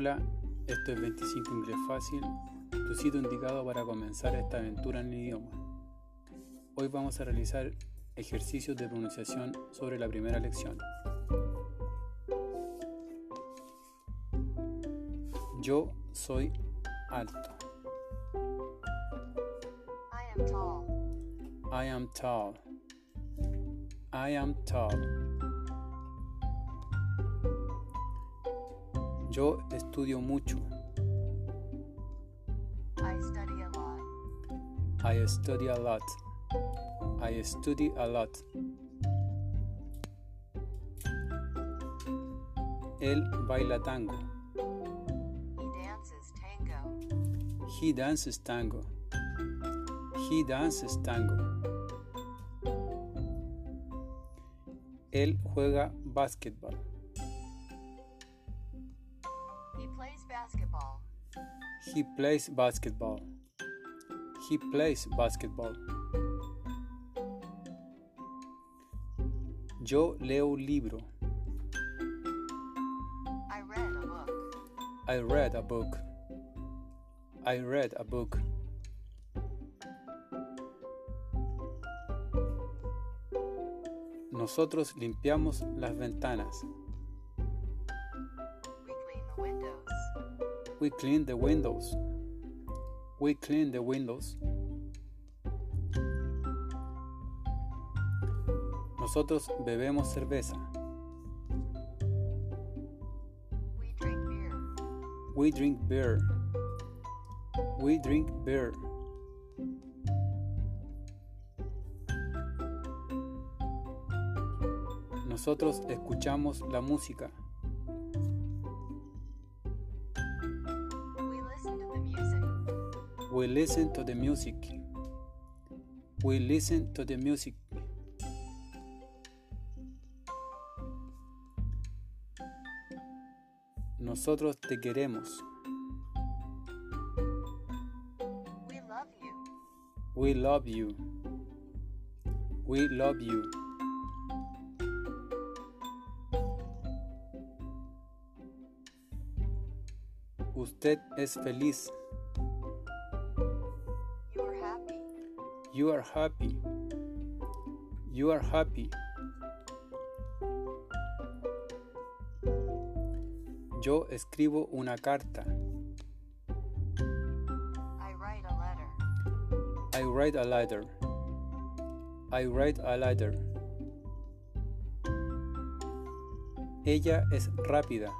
Hola, esto es 25 Inglés Fácil, tu sitio indicado para comenzar esta aventura en el idioma. Hoy vamos a realizar ejercicios de pronunciación sobre la primera lección. Yo soy alto. I am tall. I am tall. I am tall. Yo estudio mucho. I study a lot. I study a lot. I study a lot. Él baila tango. He dances tango. He dances tango. He dances tango. Él juega básquetbol. He plays basketball. He plays basketball. Yo leo un libro. I read a book. I read a book. I read a book. Nosotros limpiamos las ventanas. We clean the windows. We clean the windows. Nosotros bebemos cerveza. We drink beer. We drink beer. We drink beer. Nosotros escuchamos la música. We listen to the music. We listen to the music. Nosotros te queremos. We love you. We love you. We love you. Usted es feliz. You are happy. You are happy. Yo escribo una carta. I write a letter. I write a letter. I write a letter. Ella es rápida.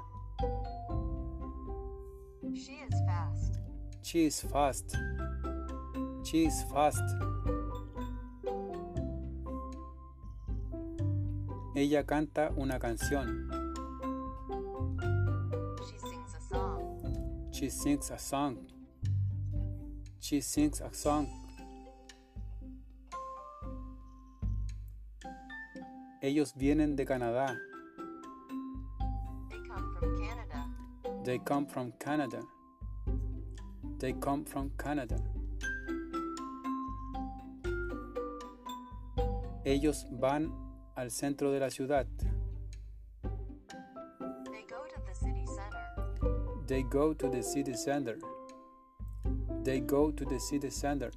She is fast. She is fast. She is fast. Ella canta una canción. She sings a song. She sings a song. She sings a song. Ellos vienen de Canadá. They come from Canada. They come from Canada. They come from Canada. Ellos van al centro de la ciudad. They go to the city center. They go to the city center. They go to the city center.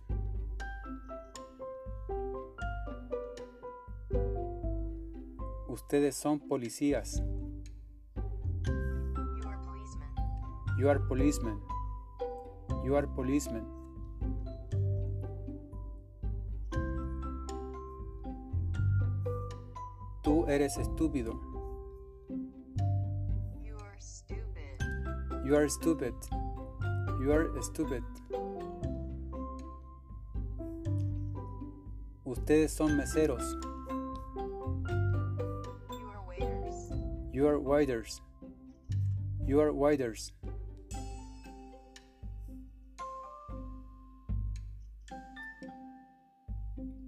Ustedes son policías. You are policemen. You are policemen. You are policemen. Tú eres estúpido. You are stupid. You are stupid. You are stupid. Ustedes son meseros. You are waiters. You are waiters. You are waiters.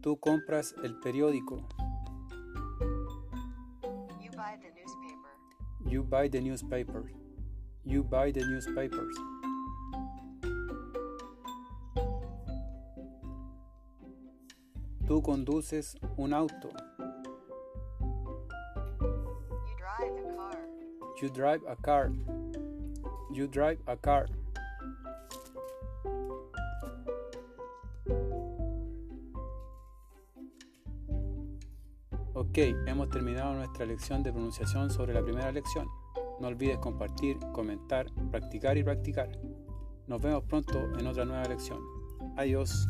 Tú compras el periódico. You buy the newspaper. You buy the newspapers. Tú conduces un auto. You drive a car. You drive a car. you drive a car? Ok, hemos terminado nuestra lección de pronunciación sobre la primera lección. No olvides compartir, comentar, practicar y practicar. Nos vemos pronto en otra nueva lección. Adiós.